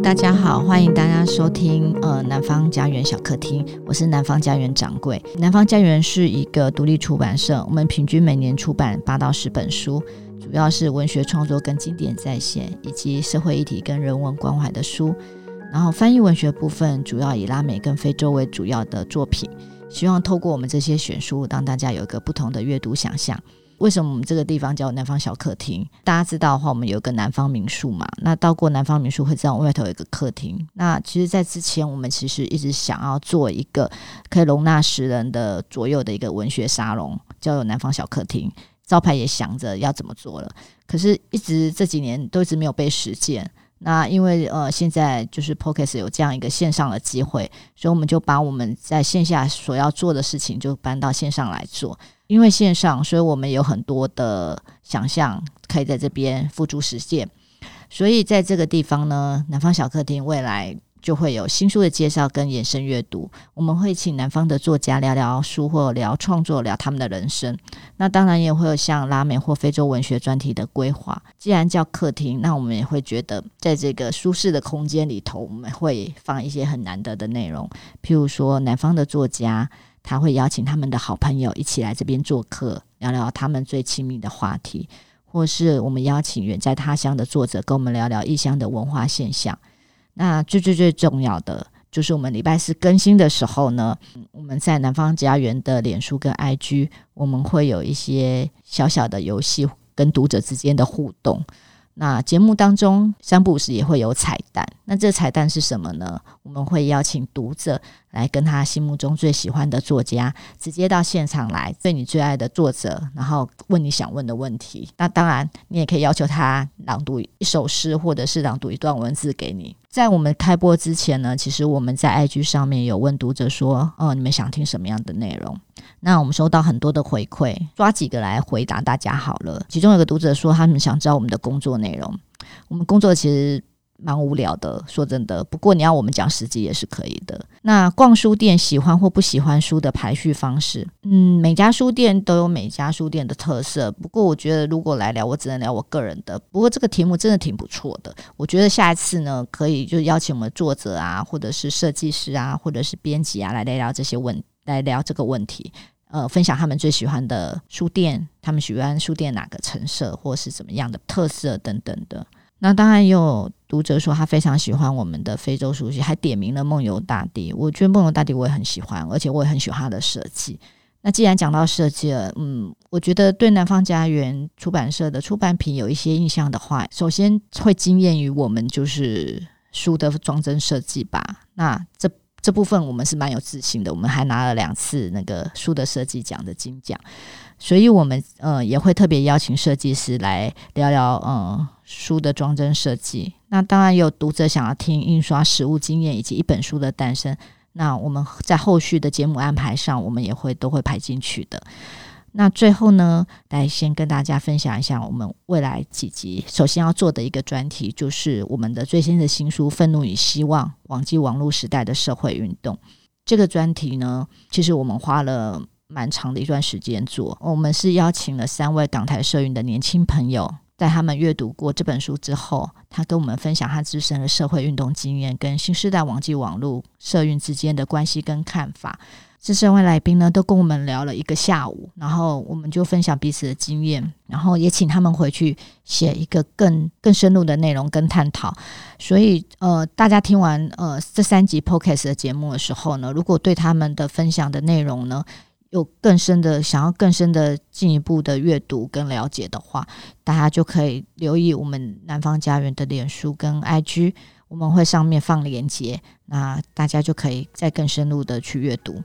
大家好，欢迎大家收听呃南方家园小客厅，我是南方家园掌柜。南方家园是一个独立出版社，我们平均每年出版八到十本书，主要是文学创作跟经典再现，以及社会议题跟人文关怀的书。然后翻译文学部分主要以拉美跟非洲为主要的作品，希望透过我们这些选书，让大家有一个不同的阅读想象。为什么我们这个地方叫南方小客厅？大家知道的话，我们有个南方民宿嘛。那到过南方民宿会知道，外头有一个客厅。那其实，在之前，我们其实一直想要做一个可以容纳十人的左右的一个文学沙龙，叫做南方小客厅。招牌也想着要怎么做了，可是一直这几年都一直没有被实践。那因为呃，现在就是 p o c a s t 有这样一个线上的机会，所以我们就把我们在线下所要做的事情就搬到线上来做。因为线上，所以我们有很多的想象可以在这边付诸实践。所以在这个地方呢，南方小客厅未来就会有新书的介绍跟延伸阅读。我们会请南方的作家聊聊书，或聊创作，聊他们的人生。那当然也会有像拉美或非洲文学专题的规划。既然叫客厅，那我们也会觉得在这个舒适的空间里头，我们会放一些很难得的内容，譬如说南方的作家。他会邀请他们的好朋友一起来这边做客，聊聊他们最亲密的话题，或是我们邀请远在他乡的作者跟我们聊聊异乡的文化现象。那最最最重要的就是我们礼拜四更新的时候呢，我们在南方家园的脸书跟 IG，我们会有一些小小的游戏跟读者之间的互动。那节目当中三不五时也会有彩蛋，那这彩蛋是什么呢？我们会邀请读者来跟他心目中最喜欢的作家直接到现场来，对你最爱的作者，然后问你想问的问题。那当然，你也可以要求他朗读一首诗，或者是朗读一段文字给你。在我们开播之前呢，其实我们在 IG 上面有问读者说：“哦，你们想听什么样的内容？”那我们收到很多的回馈，抓几个来回答大家好了。其中有个读者说，他们想知道我们的工作内容。我们工作其实。蛮无聊的，说真的。不过你要我们讲实际也是可以的。那逛书店喜欢或不喜欢书的排序方式，嗯，每家书店都有每家书店的特色。不过我觉得如果来聊，我只能聊我个人的。不过这个题目真的挺不错的。我觉得下一次呢，可以就邀请我们作者啊，或者是设计师啊，或者是编辑啊，来聊聊这些问，来聊这个问题。呃，分享他们最喜欢的书店，他们喜欢书店哪个陈设，或是怎么样的特色等等的。那当然有读者说他非常喜欢我们的非洲书籍，还点名了梦游大地。我觉得梦游大地我也很喜欢，而且我也很喜欢他的设计。那既然讲到设计了，嗯，我觉得对南方家园出版社的出版品有一些印象的话，首先会惊艳于我们就是书的装帧设计吧。那这这部分我们是蛮有自信的，我们还拿了两次那个书的设计奖的金奖。所以，我们呃也会特别邀请设计师来聊聊嗯书的装帧设计。那当然有读者想要听印刷实物经验以及一本书的诞生。那我们在后续的节目安排上，我们也会都会排进去的。那最后呢，来先跟大家分享一下我们未来几集首先要做的一个专题，就是我们的最新的新书《愤怒与希望：网际网络时代的社会运动》。这个专题呢，其实我们花了。蛮长的一段时间做，我们是邀请了三位港台社运的年轻朋友，在他们阅读过这本书之后，他跟我们分享他自身的社会运动经验，跟新时代网际网络社运之间的关系跟看法。这三位来宾呢，都跟我们聊了一个下午，然后我们就分享彼此的经验，然后也请他们回去写一个更更深入的内容跟探讨。所以，呃，大家听完呃这三集 Podcast 的节目的时候呢，如果对他们的分享的内容呢，有更深的想要更深的进一步的阅读跟了解的话，大家就可以留意我们南方家园的脸书跟 IG，我们会上面放链接，那大家就可以再更深入的去阅读。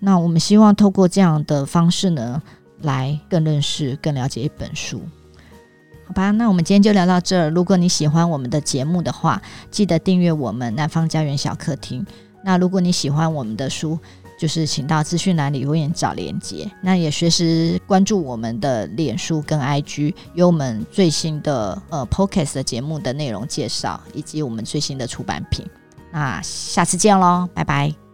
那我们希望透过这样的方式呢，来更认识、更了解一本书，好吧？那我们今天就聊到这儿。如果你喜欢我们的节目的话，记得订阅我们南方家园小客厅。那如果你喜欢我们的书，就是请到资讯栏里留言找连接，那也随时关注我们的脸书跟 IG，有我们最新的呃 Podcast 的节目的内容介绍，以及我们最新的出版品。那下次见喽，拜拜。